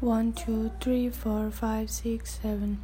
One, two, three, four, five, six, seven.